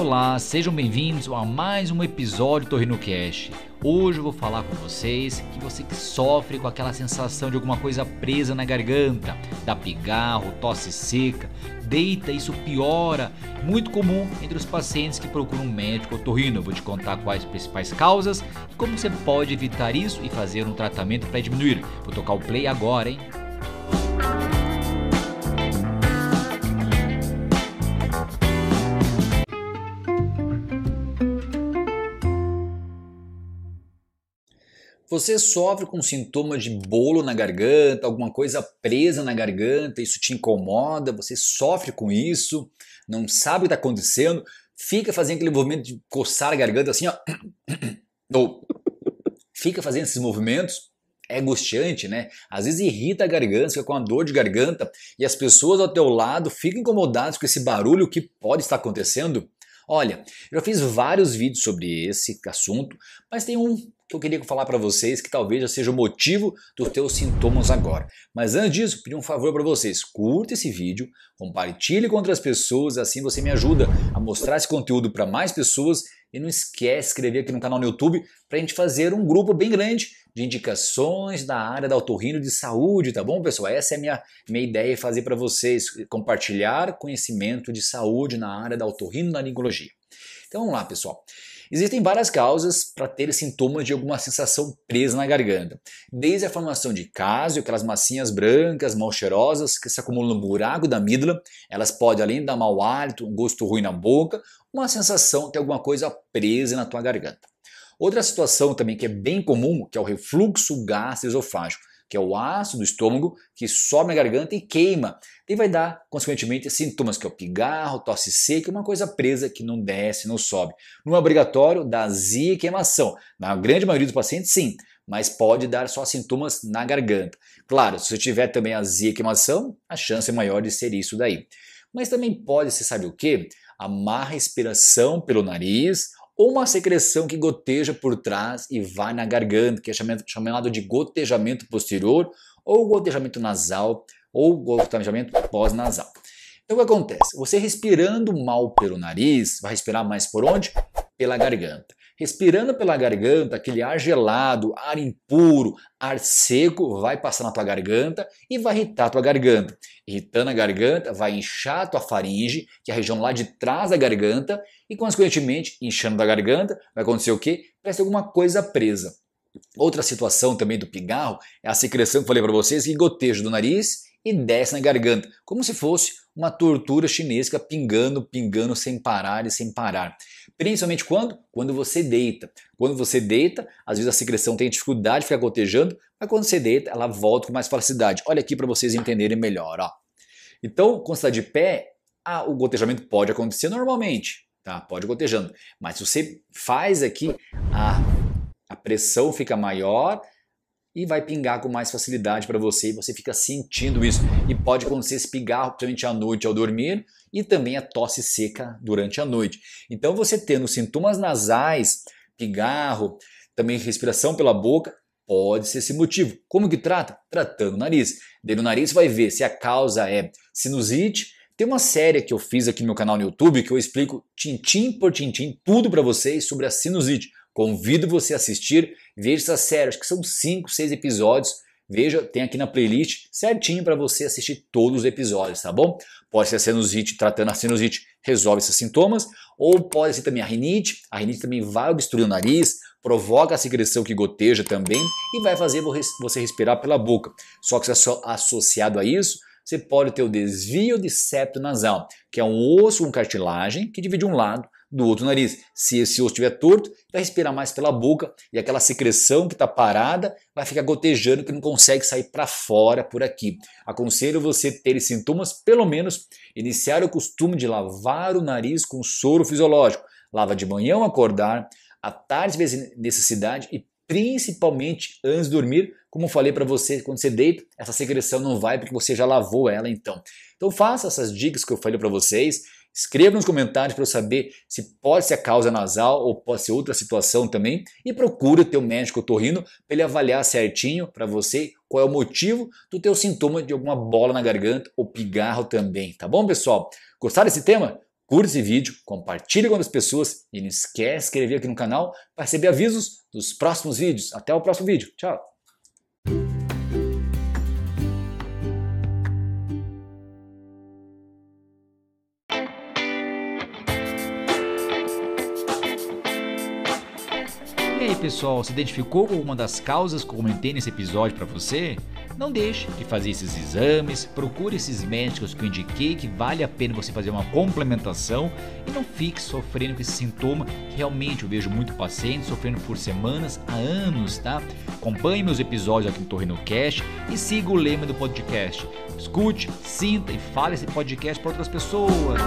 Olá, sejam bem-vindos a mais um episódio do Torrino Cash. Hoje eu vou falar com vocês que você que sofre com aquela sensação de alguma coisa presa na garganta, da pigarro, tosse seca, deita, isso piora, muito comum entre os pacientes que procuram um médico otorrino. Eu vou te contar quais as principais causas e como você pode evitar isso e fazer um tratamento para diminuir. Vou tocar o play agora, hein? Você sofre com sintomas de bolo na garganta, alguma coisa presa na garganta, isso te incomoda, você sofre com isso, não sabe o que está acontecendo, fica fazendo aquele movimento de coçar a garganta assim, ó, ou fica fazendo esses movimentos, é angustiante, né? Às vezes irrita a garganta, fica com uma dor de garganta e as pessoas ao teu lado ficam incomodadas com esse barulho que pode estar acontecendo. Olha, eu já fiz vários vídeos sobre esse assunto, mas tem um que eu queria falar para vocês que talvez já seja o motivo dos teus sintomas agora. Mas antes disso, pedir um favor para vocês, curta esse vídeo, compartilhe com outras pessoas, assim você me ajuda a mostrar esse conteúdo para mais pessoas e não esquece de inscrever aqui no canal no YouTube para a gente fazer um grupo bem grande de indicações da área da autorrino de saúde, tá bom, pessoal? Essa é a minha, minha ideia, fazer para vocês, compartilhar conhecimento de saúde na área da autorrino da. Então vamos lá, pessoal. Existem várias causas para ter sintomas de alguma sensação presa na garganta, desde a formação de caso, aquelas massinhas brancas, mal cheirosas que se acumulam no buraco da amígdala, elas podem além de dar mau hálito, um gosto ruim na boca, uma sensação de alguma coisa presa na tua garganta. Outra situação também que é bem comum, que é o refluxo gastroesofágico que é o ácido do estômago que sobe na garganta e queima. E vai dar, consequentemente, sintomas que é o pigarro, tosse seca uma coisa presa que não desce, não sobe. Não é obrigatório dar azia e queimação. Na grande maioria dos pacientes, sim, mas pode dar só sintomas na garganta. Claro, se você tiver também azia e queimação, a chance é maior de ser isso daí. Mas também pode ser, sabe o que? A má respiração pelo nariz ou uma secreção que goteja por trás e vai na garganta, que é chamado de gotejamento posterior ou gotejamento nasal ou gotejamento pós-nasal. Então o que acontece? Você respirando mal pelo nariz, vai respirar mais por onde? Pela garganta. Respirando pela garganta, aquele ar gelado, ar impuro, ar seco vai passar na tua garganta e vai irritar a tua garganta. Irritando a garganta, vai inchar a tua faringe, que é a região lá de trás da garganta, e consequentemente, inchando da garganta, vai acontecer o quê? Ser alguma coisa presa. Outra situação também do pigarro é a secreção que eu falei para vocês que goteja do nariz e desce na garganta, como se fosse uma tortura chinesca pingando, pingando sem parar e sem parar. Principalmente quando? Quando você deita. Quando você deita, às vezes a secreção tem dificuldade de ficar gotejando, mas quando você deita, ela volta com mais facilidade. Olha aqui para vocês entenderem melhor. Ó. Então, quando você está de pé, ah, o gotejamento pode acontecer normalmente, tá? Pode gotejando. Mas se você faz aqui, a, a pressão fica maior, e vai pingar com mais facilidade para você e você fica sentindo isso. E pode acontecer esse pigarro, principalmente à noite ao dormir e também a tosse seca durante a noite. Então você tendo sintomas nasais, pigarro, também respiração pela boca, pode ser esse motivo. Como que trata? Tratando o nariz. Daí no nariz vai ver se a causa é sinusite. Tem uma série que eu fiz aqui no meu canal no YouTube que eu explico tintim por tintim tudo para vocês sobre a sinusite. Convido você a assistir, veja essa série, acho que são 5, 6 episódios. Veja, tem aqui na playlist certinho para você assistir todos os episódios, tá bom? Pode ser a sinusite, tratando a sinusite, resolve esses sintomas, ou pode ser também a rinite. A rinite também vai obstruir o nariz, provoca a secreção que goteja também e vai fazer você respirar pela boca. Só que associado a isso, você pode ter o desvio de septo nasal, que é um osso com cartilagem que divide um lado do outro nariz. Se esse osso estiver torto, vai respirar mais pela boca e aquela secreção que está parada vai ficar gotejando que não consegue sair para fora por aqui. Aconselho você ter sintomas, pelo menos iniciar o costume de lavar o nariz com soro fisiológico. Lava de manhã ao acordar, à tarde se necessidade e principalmente antes de dormir, como falei para você, quando você deita, essa secreção não vai porque você já lavou ela então. Então faça essas dicas que eu falei para vocês. Escreva nos comentários para eu saber se pode ser a causa nasal ou pode ser outra situação também. E procure o teu médico otorrino para ele avaliar certinho para você qual é o motivo do teu sintoma de alguma bola na garganta ou pigarro também, tá bom pessoal? Gostaram desse tema? curta esse vídeo, compartilhe com outras pessoas e não esquece de inscrever aqui no canal para receber avisos dos próximos vídeos. Até o próximo vídeo. Tchau! Aí, pessoal, se identificou com alguma das causas que eu comentei nesse episódio para você? Não deixe de fazer esses exames, procure esses médicos que eu indiquei que vale a pena você fazer uma complementação e não fique sofrendo com esse sintoma. Realmente eu vejo muito paciente sofrendo por semanas a anos, tá? Acompanhe meus episódios aqui no Torreno Cast e siga o lema do podcast. Escute, sinta e fale esse podcast para outras pessoas.